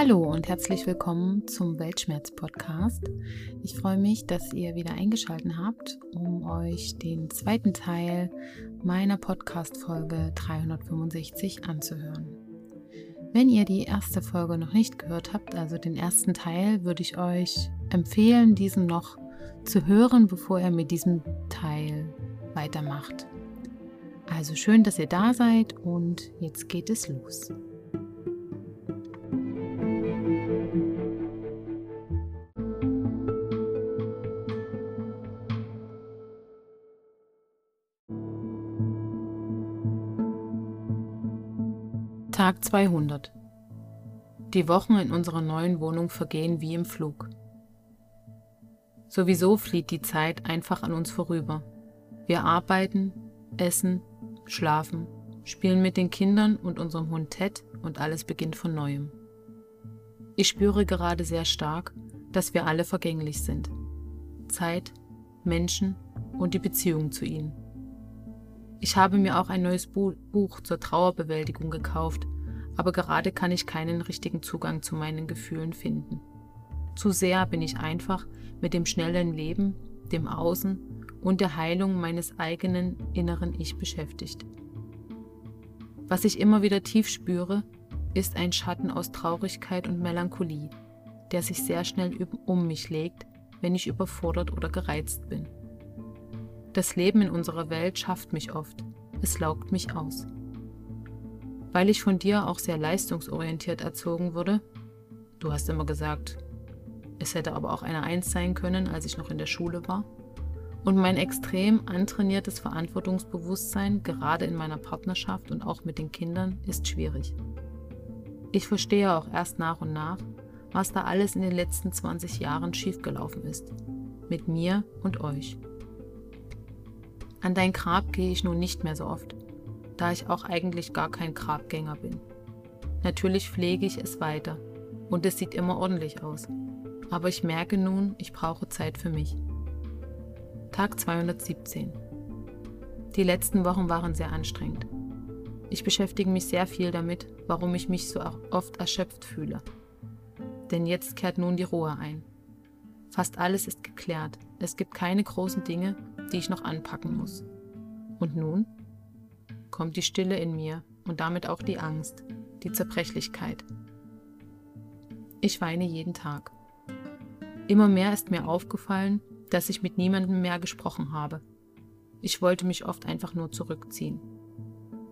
Hallo und herzlich willkommen zum Weltschmerz-Podcast. Ich freue mich, dass ihr wieder eingeschaltet habt, um euch den zweiten Teil meiner Podcast-Folge 365 anzuhören. Wenn ihr die erste Folge noch nicht gehört habt, also den ersten Teil, würde ich euch empfehlen, diesen noch zu hören, bevor ihr mit diesem Teil weitermacht. Also schön, dass ihr da seid und jetzt geht es los. Tag 200. Die Wochen in unserer neuen Wohnung vergehen wie im Flug. Sowieso flieht die Zeit einfach an uns vorüber. Wir arbeiten, essen, schlafen, spielen mit den Kindern und unserem Hund Ted und alles beginnt von neuem. Ich spüre gerade sehr stark, dass wir alle vergänglich sind. Zeit, Menschen und die Beziehung zu ihnen. Ich habe mir auch ein neues Buch zur Trauerbewältigung gekauft, aber gerade kann ich keinen richtigen Zugang zu meinen Gefühlen finden. Zu sehr bin ich einfach mit dem schnellen Leben, dem Außen und der Heilung meines eigenen inneren Ich beschäftigt. Was ich immer wieder tief spüre, ist ein Schatten aus Traurigkeit und Melancholie, der sich sehr schnell um mich legt, wenn ich überfordert oder gereizt bin. Das Leben in unserer Welt schafft mich oft. Es laugt mich aus. Weil ich von dir auch sehr leistungsorientiert erzogen wurde, du hast immer gesagt, es hätte aber auch eine Eins sein können, als ich noch in der Schule war, und mein extrem antrainiertes Verantwortungsbewusstsein, gerade in meiner Partnerschaft und auch mit den Kindern, ist schwierig. Ich verstehe auch erst nach und nach, was da alles in den letzten 20 Jahren schiefgelaufen ist. Mit mir und euch. An dein Grab gehe ich nun nicht mehr so oft, da ich auch eigentlich gar kein Grabgänger bin. Natürlich pflege ich es weiter und es sieht immer ordentlich aus. Aber ich merke nun, ich brauche Zeit für mich. Tag 217. Die letzten Wochen waren sehr anstrengend. Ich beschäftige mich sehr viel damit, warum ich mich so oft erschöpft fühle. Denn jetzt kehrt nun die Ruhe ein. Fast alles ist geklärt. Es gibt keine großen Dinge, die ich noch anpacken muss. Und nun kommt die Stille in mir und damit auch die Angst, die Zerbrechlichkeit. Ich weine jeden Tag. Immer mehr ist mir aufgefallen, dass ich mit niemandem mehr gesprochen habe. Ich wollte mich oft einfach nur zurückziehen.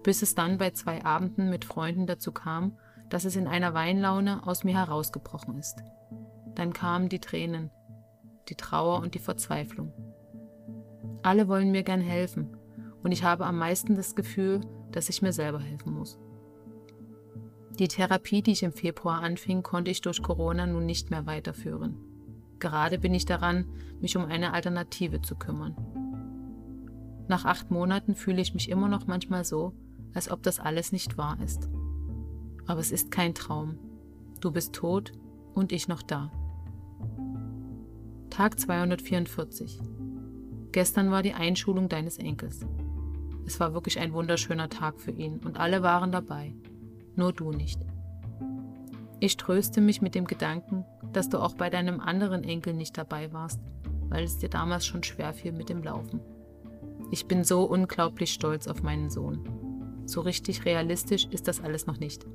Bis es dann bei zwei Abenden mit Freunden dazu kam, dass es in einer Weinlaune aus mir herausgebrochen ist. Dann kamen die Tränen, die Trauer und die Verzweiflung. Alle wollen mir gern helfen und ich habe am meisten das Gefühl, dass ich mir selber helfen muss. Die Therapie, die ich im Februar anfing, konnte ich durch Corona nun nicht mehr weiterführen. Gerade bin ich daran, mich um eine Alternative zu kümmern. Nach acht Monaten fühle ich mich immer noch manchmal so, als ob das alles nicht wahr ist. Aber es ist kein Traum. Du bist tot und ich noch da. Tag 244. Gestern war die Einschulung deines Enkels. Es war wirklich ein wunderschöner Tag für ihn und alle waren dabei, nur du nicht. Ich tröste mich mit dem Gedanken, dass du auch bei deinem anderen Enkel nicht dabei warst, weil es dir damals schon schwer fiel mit dem Laufen. Ich bin so unglaublich stolz auf meinen Sohn. So richtig realistisch ist das alles noch nicht.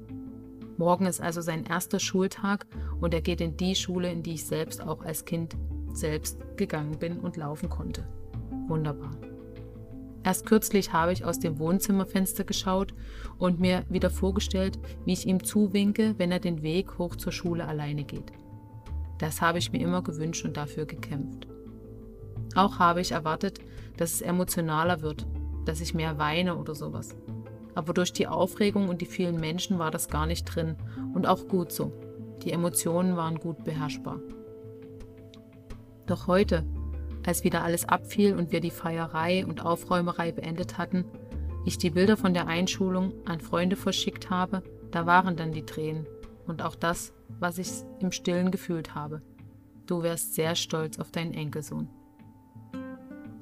Morgen ist also sein erster Schultag und er geht in die Schule, in die ich selbst auch als Kind selbst gegangen bin und laufen konnte. Wunderbar. Erst kürzlich habe ich aus dem Wohnzimmerfenster geschaut und mir wieder vorgestellt, wie ich ihm zuwinke, wenn er den Weg hoch zur Schule alleine geht. Das habe ich mir immer gewünscht und dafür gekämpft. Auch habe ich erwartet, dass es emotionaler wird, dass ich mehr weine oder sowas. Aber durch die Aufregung und die vielen Menschen war das gar nicht drin und auch gut so. Die Emotionen waren gut beherrschbar. Doch heute, als wieder alles abfiel und wir die Feierei und Aufräumerei beendet hatten, ich die Bilder von der Einschulung an Freunde verschickt habe, da waren dann die Tränen und auch das, was ich im stillen gefühlt habe. Du wärst sehr stolz auf deinen Enkelsohn.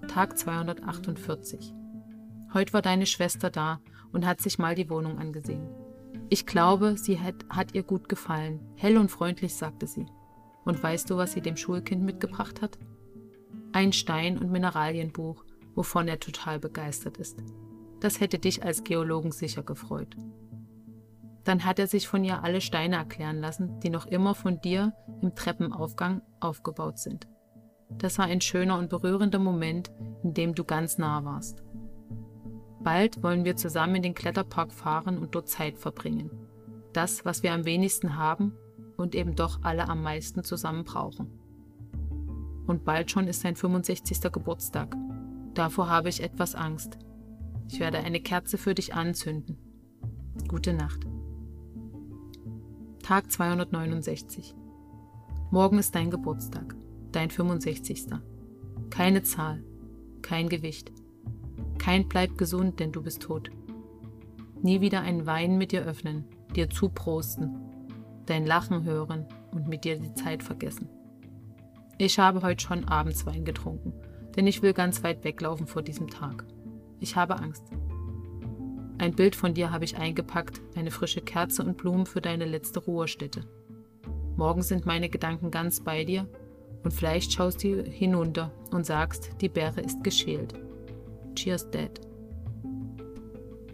Tag 248. Heute war deine Schwester da und hat sich mal die Wohnung angesehen. Ich glaube, sie hat, hat ihr gut gefallen. Hell und freundlich, sagte sie. Und weißt du, was sie dem Schulkind mitgebracht hat? Ein Stein- und Mineralienbuch, wovon er total begeistert ist. Das hätte dich als Geologen sicher gefreut. Dann hat er sich von ihr alle Steine erklären lassen, die noch immer von dir im Treppenaufgang aufgebaut sind. Das war ein schöner und berührender Moment, in dem du ganz nah warst. Bald wollen wir zusammen in den Kletterpark fahren und dort Zeit verbringen. Das, was wir am wenigsten haben und eben doch alle am meisten zusammen brauchen. Und bald schon ist sein 65. Geburtstag. Davor habe ich etwas Angst. Ich werde eine Kerze für dich anzünden. Gute Nacht. Tag 269. Morgen ist dein Geburtstag, dein 65. Keine Zahl, kein Gewicht. Kein Bleib gesund, denn du bist tot. Nie wieder einen Wein mit dir öffnen, dir zuprosten, dein Lachen hören und mit dir die Zeit vergessen. Ich habe heute schon abends Wein getrunken, denn ich will ganz weit weglaufen vor diesem Tag. Ich habe Angst. Ein Bild von dir habe ich eingepackt, eine frische Kerze und Blumen für deine letzte Ruhestätte. Morgen sind meine Gedanken ganz bei dir und vielleicht schaust du hinunter und sagst, die Beere ist geschält. Cheers, Dad.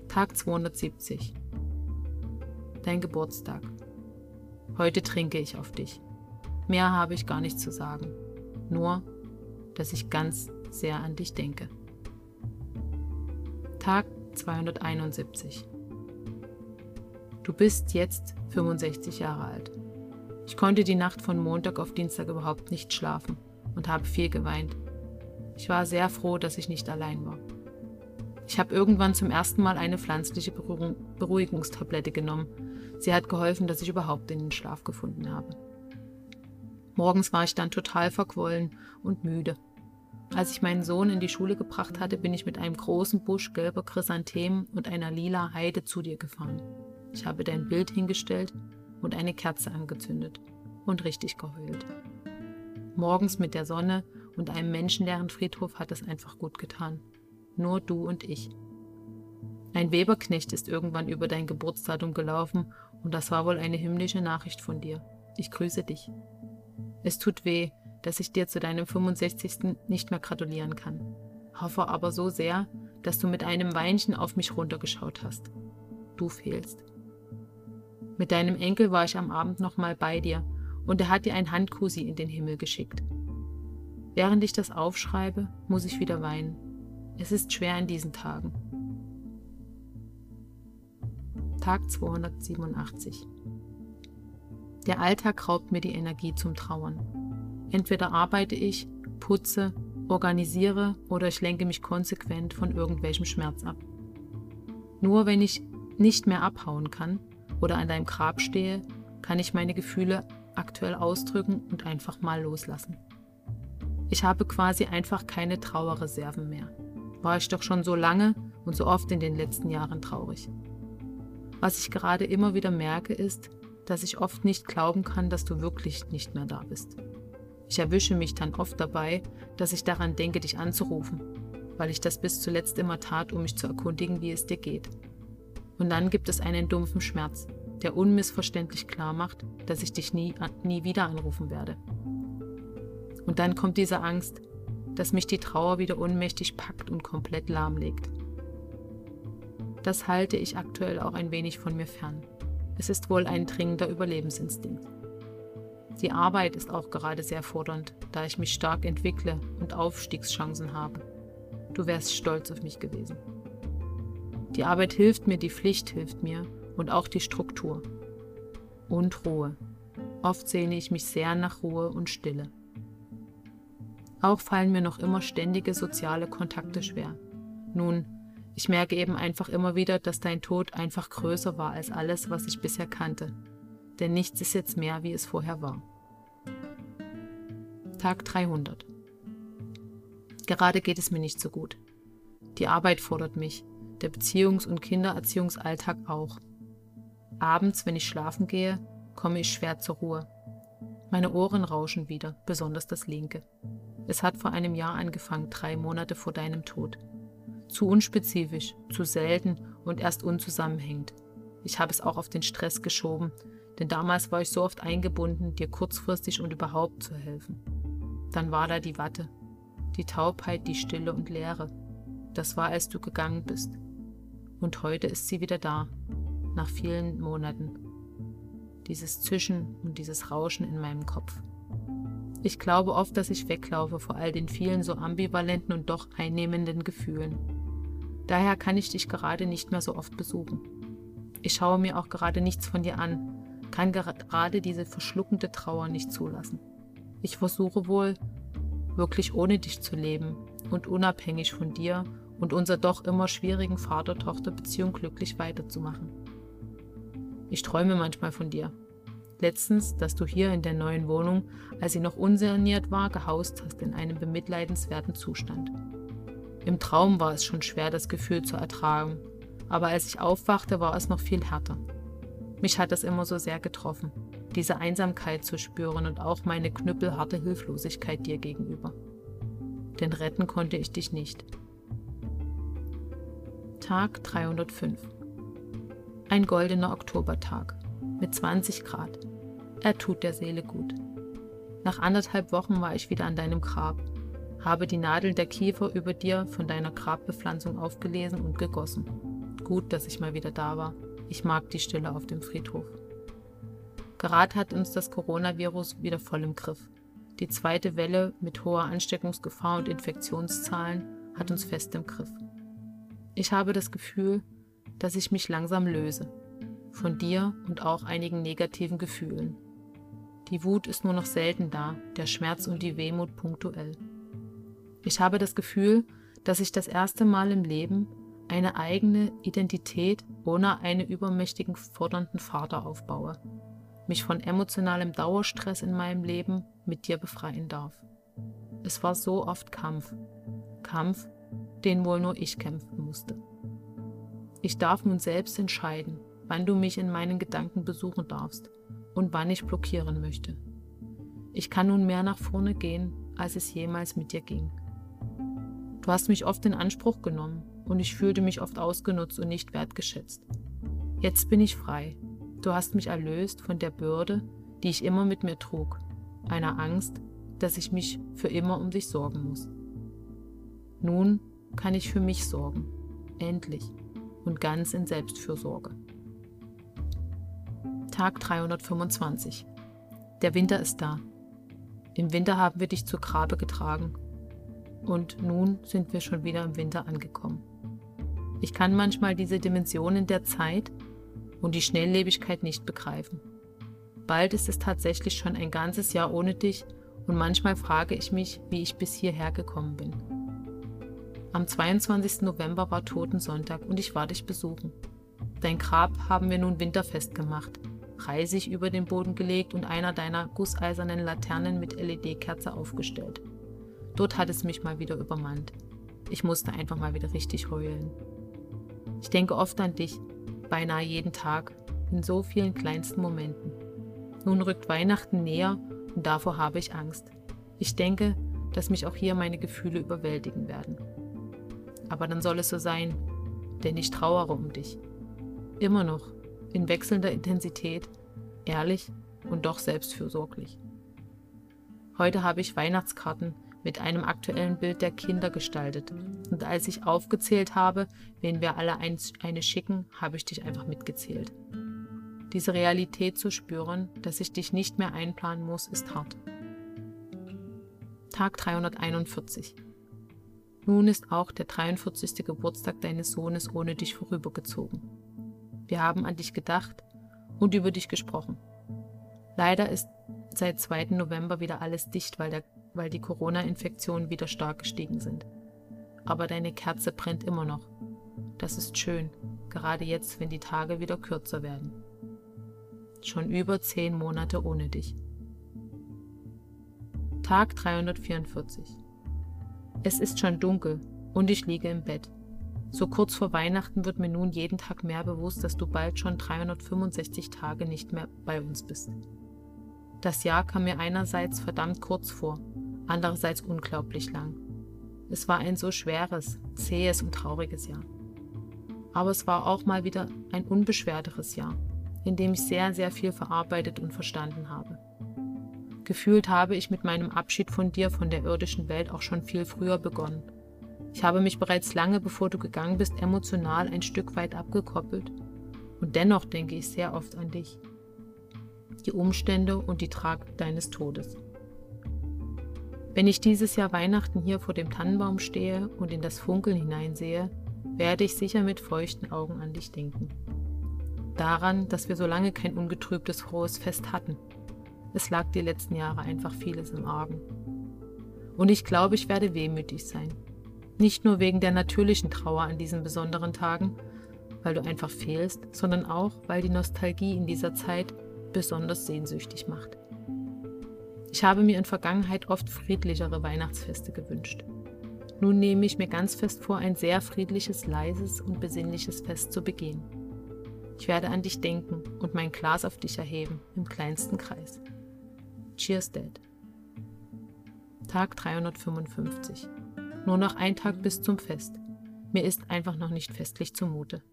Tag 270. Dein Geburtstag. Heute trinke ich auf dich. Mehr habe ich gar nicht zu sagen. Nur, dass ich ganz sehr an dich denke. Tag 271. Du bist jetzt 65 Jahre alt. Ich konnte die Nacht von Montag auf Dienstag überhaupt nicht schlafen und habe viel geweint. Ich war sehr froh, dass ich nicht allein war. Ich habe irgendwann zum ersten Mal eine pflanzliche Beruhigungstablette genommen. Sie hat geholfen, dass ich überhaupt in den Schlaf gefunden habe. Morgens war ich dann total verquollen und müde. Als ich meinen Sohn in die Schule gebracht hatte, bin ich mit einem großen Busch gelber Chrysanthemen und einer lila Heide zu dir gefahren. Ich habe dein Bild hingestellt und eine Kerze angezündet und richtig geheult. Morgens mit der Sonne und einem menschenleeren Friedhof hat es einfach gut getan. Nur du und ich. Ein Weberknecht ist irgendwann über dein Geburtsdatum gelaufen und das war wohl eine himmlische Nachricht von dir. Ich grüße dich. Es tut weh, dass ich dir zu deinem 65. nicht mehr gratulieren kann. Hoffe aber so sehr, dass du mit einem Weinchen auf mich runtergeschaut hast. Du fehlst. Mit deinem Enkel war ich am Abend nochmal bei dir und er hat dir ein Handkusi in den Himmel geschickt. Während ich das aufschreibe, muss ich wieder weinen. Es ist schwer in diesen Tagen. Tag 287. Der Alltag raubt mir die Energie zum Trauern. Entweder arbeite ich, putze, organisiere oder ich lenke mich konsequent von irgendwelchem Schmerz ab. Nur wenn ich nicht mehr abhauen kann oder an deinem Grab stehe, kann ich meine Gefühle aktuell ausdrücken und einfach mal loslassen. Ich habe quasi einfach keine Trauerreserven mehr. War ich doch schon so lange und so oft in den letzten Jahren traurig. Was ich gerade immer wieder merke, ist, dass ich oft nicht glauben kann, dass du wirklich nicht mehr da bist. Ich erwische mich dann oft dabei, dass ich daran denke, dich anzurufen, weil ich das bis zuletzt immer tat, um mich zu erkundigen, wie es dir geht. Und dann gibt es einen dumpfen Schmerz, der unmissverständlich klar macht, dass ich dich nie, nie wieder anrufen werde. Und dann kommt diese Angst, dass mich die Trauer wieder ohnmächtig packt und komplett lahmlegt. Das halte ich aktuell auch ein wenig von mir fern. Es ist wohl ein dringender Überlebensinstinkt. Die Arbeit ist auch gerade sehr fordernd, da ich mich stark entwickle und Aufstiegschancen habe. Du wärst stolz auf mich gewesen. Die Arbeit hilft mir, die Pflicht hilft mir und auch die Struktur. Und Ruhe. Oft sehne ich mich sehr nach Ruhe und Stille. Auch fallen mir noch immer ständige soziale Kontakte schwer. Nun, ich merke eben einfach immer wieder, dass dein Tod einfach größer war als alles, was ich bisher kannte denn nichts ist jetzt mehr, wie es vorher war. Tag 300. Gerade geht es mir nicht so gut. Die Arbeit fordert mich, der Beziehungs- und Kindererziehungsalltag auch. Abends, wenn ich schlafen gehe, komme ich schwer zur Ruhe. Meine Ohren rauschen wieder, besonders das linke. Es hat vor einem Jahr angefangen, drei Monate vor deinem Tod. Zu unspezifisch, zu selten und erst unzusammenhängend. Ich habe es auch auf den Stress geschoben, denn damals war ich so oft eingebunden, dir kurzfristig und überhaupt zu helfen. Dann war da die Watte, die Taubheit, die Stille und Leere. Das war, als du gegangen bist. Und heute ist sie wieder da, nach vielen Monaten. Dieses Zischen und dieses Rauschen in meinem Kopf. Ich glaube oft, dass ich weglaufe vor all den vielen so ambivalenten und doch einnehmenden Gefühlen. Daher kann ich dich gerade nicht mehr so oft besuchen. Ich schaue mir auch gerade nichts von dir an, kann gerade diese verschluckende Trauer nicht zulassen. Ich versuche wohl, wirklich ohne dich zu leben und unabhängig von dir und unserer doch immer schwierigen Vater-Tochter-Beziehung glücklich weiterzumachen. Ich träume manchmal von dir. Letztens, dass du hier in der neuen Wohnung, als sie noch unsaniert war, gehaust hast in einem bemitleidenswerten Zustand. Im Traum war es schon schwer, das Gefühl zu ertragen, aber als ich aufwachte, war es noch viel härter. Mich hat es immer so sehr getroffen, diese Einsamkeit zu spüren und auch meine knüppelharte Hilflosigkeit dir gegenüber. Denn retten konnte ich dich nicht. Tag 305 Ein goldener Oktobertag mit 20 Grad. Er tut der Seele gut. Nach anderthalb Wochen war ich wieder an deinem Grab, habe die Nadeln der Kiefer über dir von deiner Grabbepflanzung aufgelesen und gegossen. Gut, dass ich mal wieder da war. Ich mag die Stille auf dem Friedhof. Gerade hat uns das Coronavirus wieder voll im Griff. Die zweite Welle mit hoher Ansteckungsgefahr und Infektionszahlen hat uns fest im Griff. Ich habe das Gefühl, dass ich mich langsam löse. Von dir und auch einigen negativen Gefühlen. Die Wut ist nur noch selten da, der Schmerz und die Wehmut punktuell. Ich habe das Gefühl, dass ich das erste Mal im Leben eine eigene Identität ohne einen übermächtigen fordernden Vater aufbaue, mich von emotionalem Dauerstress in meinem Leben mit dir befreien darf. Es war so oft Kampf, Kampf, den wohl nur ich kämpfen musste. Ich darf nun selbst entscheiden, wann du mich in meinen Gedanken besuchen darfst und wann ich blockieren möchte. Ich kann nun mehr nach vorne gehen, als es jemals mit dir ging. Du hast mich oft in Anspruch genommen und ich fühlte mich oft ausgenutzt und nicht wertgeschätzt. Jetzt bin ich frei. Du hast mich erlöst von der Bürde, die ich immer mit mir trug, einer Angst, dass ich mich für immer um dich sorgen muss. Nun kann ich für mich sorgen, endlich und ganz in Selbstfürsorge. Tag 325. Der Winter ist da. Im Winter haben wir dich zu Grabe getragen. Und nun sind wir schon wieder im Winter angekommen. Ich kann manchmal diese Dimensionen der Zeit und die Schnelllebigkeit nicht begreifen. Bald ist es tatsächlich schon ein ganzes Jahr ohne dich und manchmal frage ich mich, wie ich bis hierher gekommen bin. Am 22. November war Totensonntag und ich war dich besuchen. Dein Grab haben wir nun winterfest gemacht, Reisig über den Boden gelegt und einer deiner gusseisernen Laternen mit LED-Kerze aufgestellt. Dort hat es mich mal wieder übermannt. Ich musste einfach mal wieder richtig heulen. Ich denke oft an dich, beinahe jeden Tag, in so vielen kleinsten Momenten. Nun rückt Weihnachten näher und davor habe ich Angst. Ich denke, dass mich auch hier meine Gefühle überwältigen werden. Aber dann soll es so sein, denn ich trauere um dich. Immer noch, in wechselnder Intensität, ehrlich und doch selbstfürsorglich. Heute habe ich Weihnachtskarten mit einem aktuellen Bild der Kinder gestaltet. Und als ich aufgezählt habe, wen wir alle eine schicken, habe ich dich einfach mitgezählt. Diese Realität zu spüren, dass ich dich nicht mehr einplanen muss, ist hart. Tag 341. Nun ist auch der 43. Geburtstag deines Sohnes ohne dich vorübergezogen. Wir haben an dich gedacht und über dich gesprochen. Leider ist seit 2. November wieder alles dicht, weil der weil die Corona-Infektionen wieder stark gestiegen sind. Aber deine Kerze brennt immer noch. Das ist schön, gerade jetzt, wenn die Tage wieder kürzer werden. Schon über zehn Monate ohne dich. Tag 344. Es ist schon dunkel und ich liege im Bett. So kurz vor Weihnachten wird mir nun jeden Tag mehr bewusst, dass du bald schon 365 Tage nicht mehr bei uns bist. Das Jahr kam mir einerseits verdammt kurz vor andererseits unglaublich lang. Es war ein so schweres, zähes und trauriges Jahr. Aber es war auch mal wieder ein unbeschwerteres Jahr, in dem ich sehr, sehr viel verarbeitet und verstanden habe. Gefühlt habe ich mit meinem Abschied von dir von der irdischen Welt auch schon viel früher begonnen. Ich habe mich bereits lange bevor du gegangen bist emotional ein Stück weit abgekoppelt. Und dennoch denke ich sehr oft an dich, die Umstände und die Tragik deines Todes. Wenn ich dieses Jahr Weihnachten hier vor dem Tannenbaum stehe und in das Funkeln hineinsehe, werde ich sicher mit feuchten Augen an dich denken. Daran, dass wir so lange kein ungetrübtes frohes Fest hatten. Es lag die letzten Jahre einfach vieles im Argen. Und ich glaube, ich werde wehmütig sein. Nicht nur wegen der natürlichen Trauer an diesen besonderen Tagen, weil du einfach fehlst, sondern auch, weil die Nostalgie in dieser Zeit besonders sehnsüchtig macht. Ich habe mir in Vergangenheit oft friedlichere Weihnachtsfeste gewünscht. Nun nehme ich mir ganz fest vor, ein sehr friedliches, leises und besinnliches Fest zu begehen. Ich werde an dich denken und mein Glas auf dich erheben, im kleinsten Kreis. Cheers, Dad. Tag 355. Nur noch ein Tag bis zum Fest. Mir ist einfach noch nicht festlich zumute.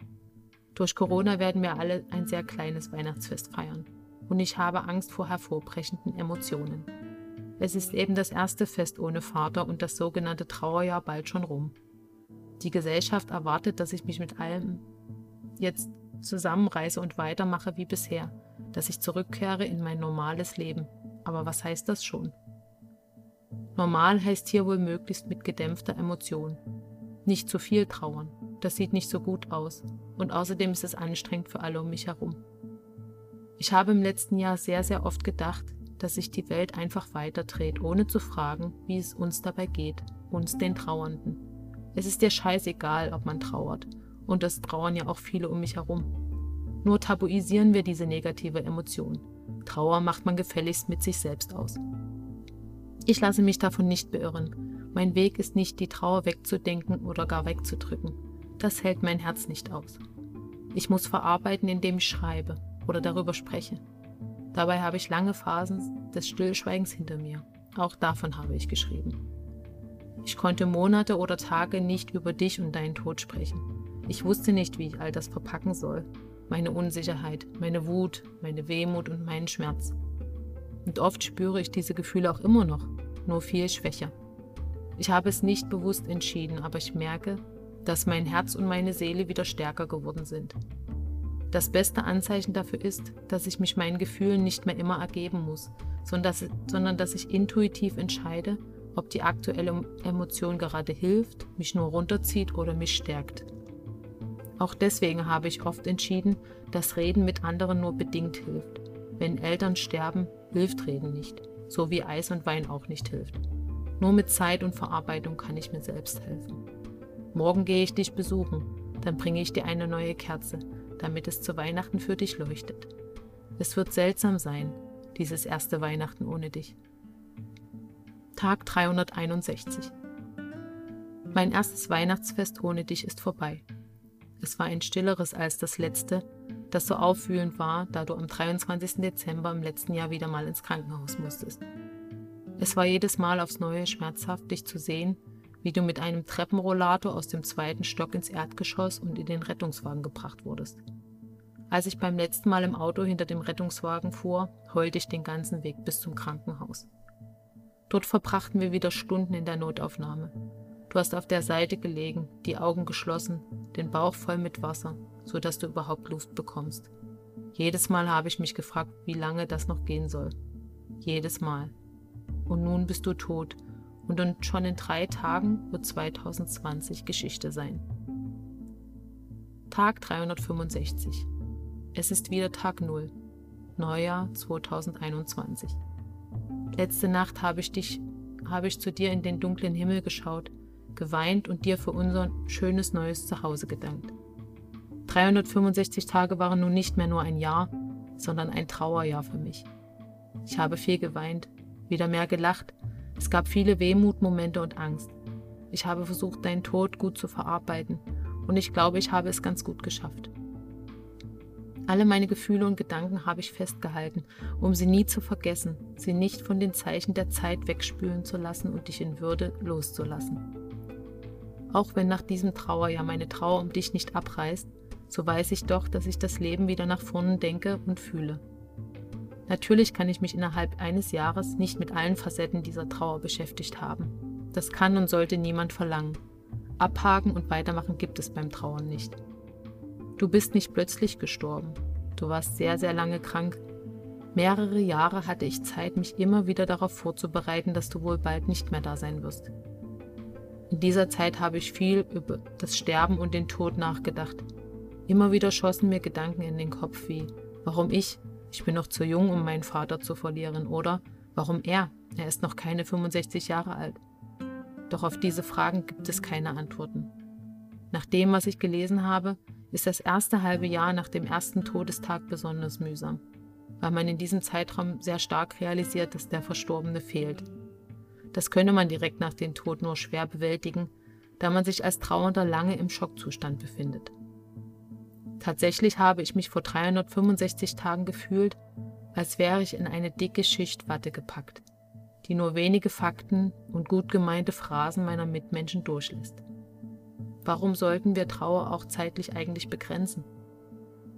Durch Corona werden wir alle ein sehr kleines Weihnachtsfest feiern und ich habe Angst vor hervorbrechenden Emotionen. Es ist eben das erste Fest ohne Vater und das sogenannte Trauerjahr bald schon rum. Die Gesellschaft erwartet, dass ich mich mit allem jetzt zusammenreiße und weitermache wie bisher, dass ich zurückkehre in mein normales Leben. Aber was heißt das schon? Normal heißt hier wohl möglichst mit gedämpfter Emotion. Nicht zu viel trauern, das sieht nicht so gut aus und außerdem ist es anstrengend für alle um mich herum. Ich habe im letzten Jahr sehr, sehr oft gedacht, dass sich die Welt einfach weiterdreht, ohne zu fragen, wie es uns dabei geht, uns den Trauernden. Es ist dir scheißegal, ob man trauert, und das trauern ja auch viele um mich herum. Nur tabuisieren wir diese negative Emotion. Trauer macht man gefälligst mit sich selbst aus. Ich lasse mich davon nicht beirren. Mein Weg ist nicht, die Trauer wegzudenken oder gar wegzudrücken. Das hält mein Herz nicht aus. Ich muss verarbeiten, indem ich schreibe, oder darüber spreche. Dabei habe ich lange Phasen des Stillschweigens hinter mir. Auch davon habe ich geschrieben. Ich konnte Monate oder Tage nicht über dich und deinen Tod sprechen. Ich wusste nicht, wie ich all das verpacken soll. Meine Unsicherheit, meine Wut, meine Wehmut und meinen Schmerz. Und oft spüre ich diese Gefühle auch immer noch, nur viel schwächer. Ich habe es nicht bewusst entschieden, aber ich merke, dass mein Herz und meine Seele wieder stärker geworden sind. Das beste Anzeichen dafür ist, dass ich mich meinen Gefühlen nicht mehr immer ergeben muss, sondern dass, ich intuitiv entscheide, ob die aktuelle Emotion gerade hilft, mich nur runterzieht oder mich stärkt. Auch deswegen habe ich oft entschieden, dass Reden mit anderen nur bedingt hilft. Wenn Eltern sterben, hilft Reden nicht, so wie Eis und Wein auch nicht hilft. Nur mit Zeit und Verarbeitung kann ich mir selbst helfen. Morgen gehe ich dich besuchen, dann bringe ich dir eine neue Kerze, damit es zu Weihnachten für dich leuchtet. Es wird seltsam sein, dieses erste Weihnachten ohne dich. Tag 361. Mein erstes Weihnachtsfest ohne dich ist vorbei. Es war ein stilleres als das letzte, das so aufwühlend war, da du am 23. Dezember im letzten Jahr wieder mal ins Krankenhaus musstest. Es war jedes Mal aufs Neue schmerzhaft, dich zu sehen, wie du mit einem Treppenrollator aus dem zweiten Stock ins Erdgeschoss und in den Rettungswagen gebracht wurdest. Als ich beim letzten Mal im Auto hinter dem Rettungswagen fuhr, heulte ich den ganzen Weg bis zum Krankenhaus. Dort verbrachten wir wieder Stunden in der Notaufnahme. Du hast auf der Seite gelegen, die Augen geschlossen, den Bauch voll mit Wasser, so dass du überhaupt Luft bekommst. Jedes Mal habe ich mich gefragt, wie lange das noch gehen soll. Jedes Mal. Und nun bist du tot und schon in drei Tagen wird 2020 Geschichte sein. Tag 365. Es ist wieder Tag 0. Neujahr 2021. Letzte Nacht habe ich dich, habe ich zu dir in den dunklen Himmel geschaut, geweint und dir für unser schönes neues Zuhause gedankt. 365 Tage waren nun nicht mehr nur ein Jahr, sondern ein Trauerjahr für mich. Ich habe viel geweint, wieder mehr gelacht es gab viele Wehmutmomente und Angst. Ich habe versucht, deinen Tod gut zu verarbeiten und ich glaube, ich habe es ganz gut geschafft. Alle meine Gefühle und Gedanken habe ich festgehalten, um sie nie zu vergessen, sie nicht von den Zeichen der Zeit wegspülen zu lassen und dich in Würde loszulassen. Auch wenn nach diesem Trauerjahr meine Trauer um dich nicht abreißt, so weiß ich doch, dass ich das Leben wieder nach vorne denke und fühle. Natürlich kann ich mich innerhalb eines Jahres nicht mit allen Facetten dieser Trauer beschäftigt haben. Das kann und sollte niemand verlangen. Abhaken und weitermachen gibt es beim Trauern nicht. Du bist nicht plötzlich gestorben. Du warst sehr, sehr lange krank. Mehrere Jahre hatte ich Zeit, mich immer wieder darauf vorzubereiten, dass du wohl bald nicht mehr da sein wirst. In dieser Zeit habe ich viel über das Sterben und den Tod nachgedacht. Immer wieder schossen mir Gedanken in den Kopf wie, warum ich, ich bin noch zu jung, um meinen Vater zu verlieren, oder warum er, er ist noch keine 65 Jahre alt. Doch auf diese Fragen gibt es keine Antworten. Nach dem, was ich gelesen habe, ist das erste halbe Jahr nach dem ersten Todestag besonders mühsam, weil man in diesem Zeitraum sehr stark realisiert, dass der Verstorbene fehlt. Das könne man direkt nach dem Tod nur schwer bewältigen, da man sich als Trauernder lange im Schockzustand befindet. Tatsächlich habe ich mich vor 365 Tagen gefühlt, als wäre ich in eine dicke Schicht Watte gepackt, die nur wenige Fakten und gut gemeinte Phrasen meiner Mitmenschen durchlässt. Warum sollten wir Trauer auch zeitlich eigentlich begrenzen?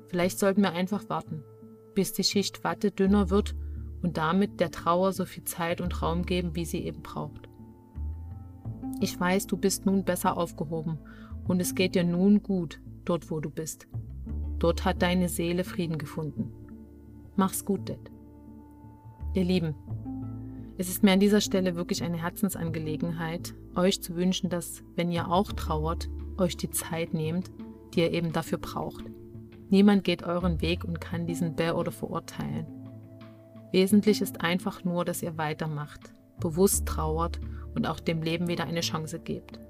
Vielleicht sollten wir einfach warten, bis die Schicht Watte dünner wird und damit der Trauer so viel Zeit und Raum geben, wie sie eben braucht. Ich weiß, du bist nun besser aufgehoben und es geht dir nun gut, dort wo du bist. Dort hat deine Seele Frieden gefunden. Mach's gut, Dad. Ihr Lieben, es ist mir an dieser Stelle wirklich eine Herzensangelegenheit, euch zu wünschen, dass, wenn ihr auch trauert, euch die Zeit nehmt, die ihr eben dafür braucht. Niemand geht euren Weg und kann diesen be- oder verurteilen. Wesentlich ist einfach nur, dass ihr weitermacht, bewusst trauert und auch dem Leben wieder eine Chance gebt.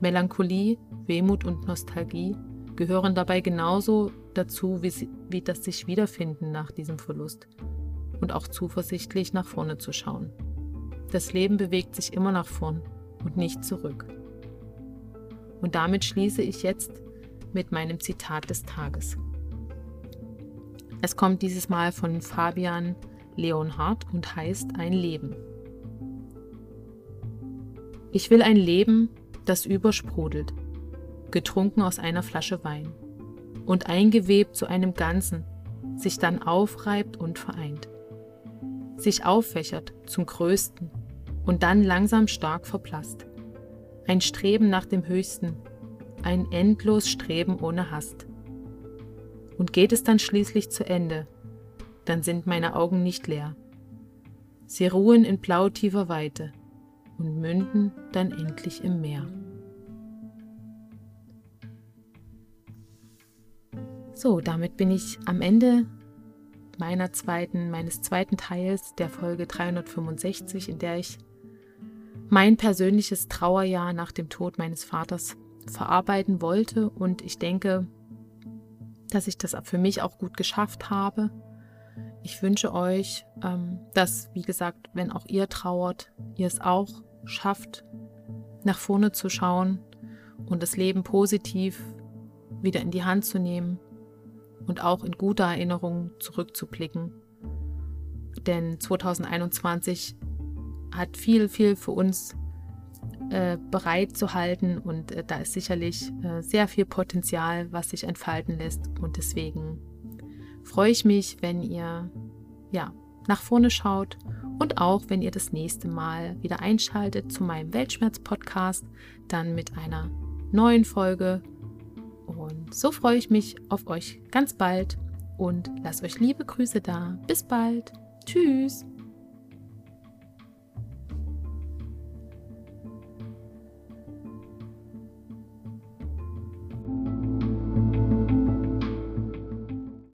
Melancholie, Wehmut und Nostalgie gehören dabei genauso dazu wie, wie das sich wiederfinden nach diesem Verlust und auch zuversichtlich nach vorne zu schauen. Das Leben bewegt sich immer nach vorn und nicht zurück. Und damit schließe ich jetzt mit meinem Zitat des Tages. Es kommt dieses Mal von Fabian Leonhardt und heißt Ein Leben. Ich will ein Leben, das übersprudelt, getrunken aus einer Flasche Wein und eingewebt zu einem Ganzen, sich dann aufreibt und vereint, sich auffächert zum Größten und dann langsam stark verblasst. Ein Streben nach dem Höchsten, ein endlos Streben ohne Hast. Und geht es dann schließlich zu Ende, dann sind meine Augen nicht leer. Sie ruhen in blautiefer Weite und münden dann endlich im Meer. So, damit bin ich am Ende meiner zweiten, meines zweiten Teils der Folge 365, in der ich mein persönliches Trauerjahr nach dem Tod meines Vaters verarbeiten wollte. Und ich denke, dass ich das für mich auch gut geschafft habe. Ich wünsche euch, ähm, dass, wie gesagt, wenn auch ihr trauert, ihr es auch schafft, nach vorne zu schauen und das Leben positiv wieder in die Hand zu nehmen und auch in guter Erinnerung zurückzublicken. Denn 2021 hat viel, viel für uns äh, bereit zu halten und äh, da ist sicherlich äh, sehr viel Potenzial, was sich entfalten lässt und deswegen freue ich mich, wenn ihr ja nach vorne schaut und auch wenn ihr das nächste Mal wieder einschaltet zu meinem Weltschmerz-Podcast, dann mit einer neuen Folge so freue ich mich auf euch ganz bald und lasst euch liebe Grüße da. Bis bald. Tschüss.